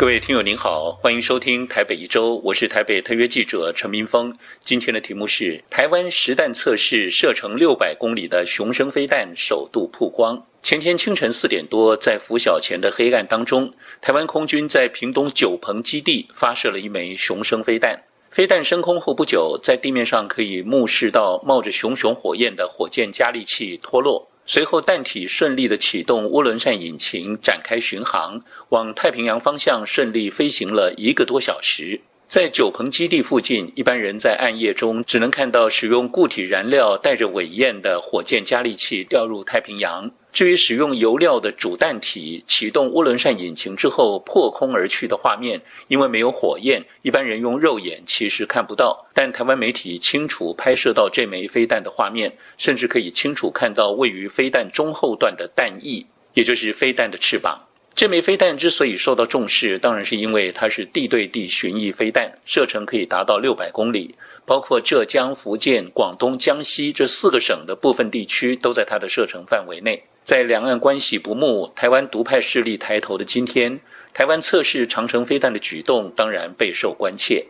各位听友您好，欢迎收听台北一周，我是台北特约记者陈明峰。今天的题目是台湾实弹测试射程六百公里的雄升飞弹首度曝光。前天清晨四点多，在拂晓前的黑暗当中，台湾空军在屏东九鹏基地发射了一枚雄升飞弹。飞弹升空后不久，在地面上可以目视到冒着熊熊火焰的火箭加力器脱落。随后，弹体顺利的启动涡轮扇引擎，展开巡航，往太平洋方向顺利飞行了一个多小时。在九鹏基地附近，一般人在暗夜中只能看到使用固体燃料带着尾焰的火箭加力器掉入太平洋。至于使用油料的主弹体启动涡轮扇引擎之后破空而去的画面，因为没有火焰，一般人用肉眼其实看不到。但台湾媒体清楚拍摄到这枚飞弹的画面，甚至可以清楚看到位于飞弹中后段的弹翼，也就是飞弹的翅膀。这枚飞弹之所以受到重视，当然是因为它是地对地巡弋飞弹，射程可以达到六百公里，包括浙江、福建、广东、江西这四个省的部分地区都在它的射程范围内。在两岸关系不睦、台湾独派势力抬头的今天，台湾测试长城飞弹的举动当然备受关切。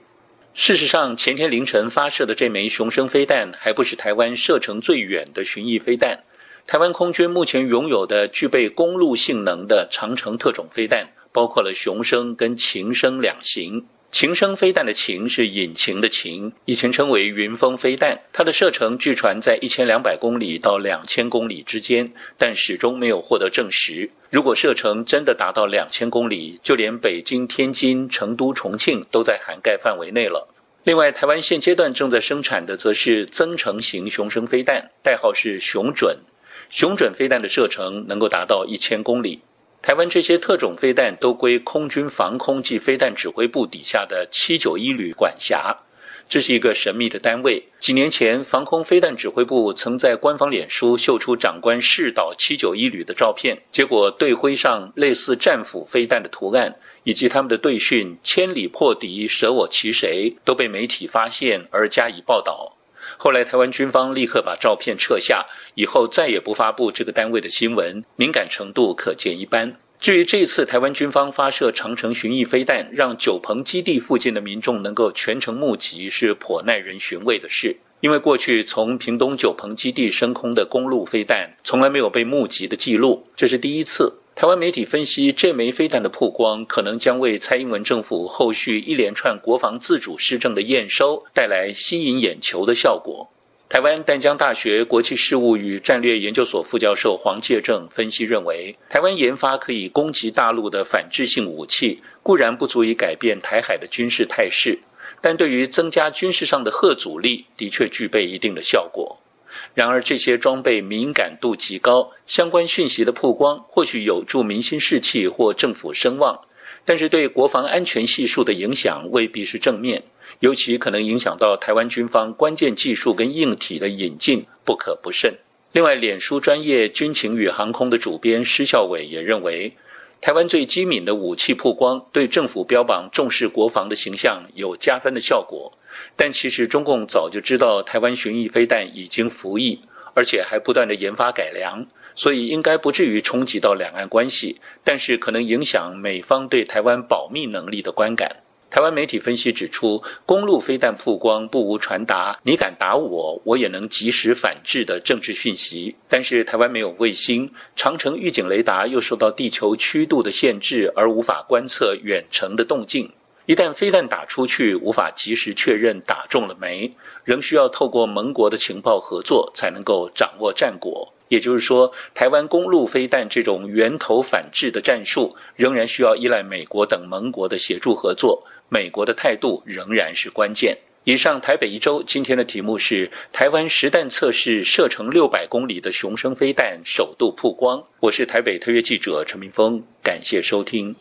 事实上，前天凌晨发射的这枚雄升飞弹，还不是台湾射程最远的巡弋飞弹。台湾空军目前拥有的具备公路性能的长城特种飞弹，包括了雄升跟擎升两型。擎升飞弹的擎是引擎的擎，以前称为云峰飞弹。它的射程据传在一千两百公里到两千公里之间，但始终没有获得证实。如果射程真的达到两千公里，就连北京、天津、成都、重庆都在涵盖范围内了。另外，台湾现阶段正在生产的则是增程型雄升飞弹，代号是雄准。雄准飞弹的射程能够达到一千公里。台湾这些特种飞弹都归空军防空及飞弹指挥部底下的七九一旅管辖，这是一个神秘的单位。几年前，防空飞弹指挥部曾在官方脸书秀出长官试导七九一旅的照片，结果队徽上类似战斧飞弹的图案，以及他们的队训“千里破敌，舍我其谁”，都被媒体发现而加以报道。后来，台湾军方立刻把照片撤下，以后再也不发布这个单位的新闻，敏感程度可见一斑。至于这次台湾军方发射长城巡弋飞弹，让九鹏基地附近的民众能够全程目击，是颇耐人寻味的事。因为过去从屏东九鹏基地升空的公路飞弹，从来没有被目击的记录，这是第一次。台湾媒体分析，这枚飞弹的曝光，可能将为蔡英文政府后续一连串国防自主施政的验收带来吸引眼球的效果。台湾淡江大学国际事务与战略研究所副教授黄介正分析认为，台湾研发可以攻击大陆的反制性武器，固然不足以改变台海的军事态势，但对于增加军事上的核阻力，的确具备一定的效果。然而，这些装备敏感度极高，相关讯息的曝光或许有助民心士气或政府声望，但是对国防安全系数的影响未必是正面，尤其可能影响到台湾军方关键技术跟硬体的引进，不可不慎。另外，脸书专业军情与航空的主编施孝伟也认为，台湾最机敏的武器曝光，对政府标榜重视国防的形象有加分的效果。但其实中共早就知道台湾巡弋飞弹已经服役，而且还不断的研发改良，所以应该不至于冲击到两岸关系，但是可能影响美方对台湾保密能力的观感。台湾媒体分析指出，公路飞弹曝光不无传达“你敢打我，我也能及时反制”的政治讯息，但是台湾没有卫星，长城预警雷达又受到地球曲度的限制，而无法观测远程的动静。一旦飞弹打出去，无法及时确认打中了没，仍需要透过盟国的情报合作才能够掌握战果。也就是说，台湾公路飞弹这种源头反制的战术，仍然需要依赖美国等盟国的协助合作。美国的态度仍然是关键。以上台北一周今天的题目是台湾实弹测试射程六百公里的雄升飞弹首度曝光。我是台北特约记者陈明峰，感谢收听。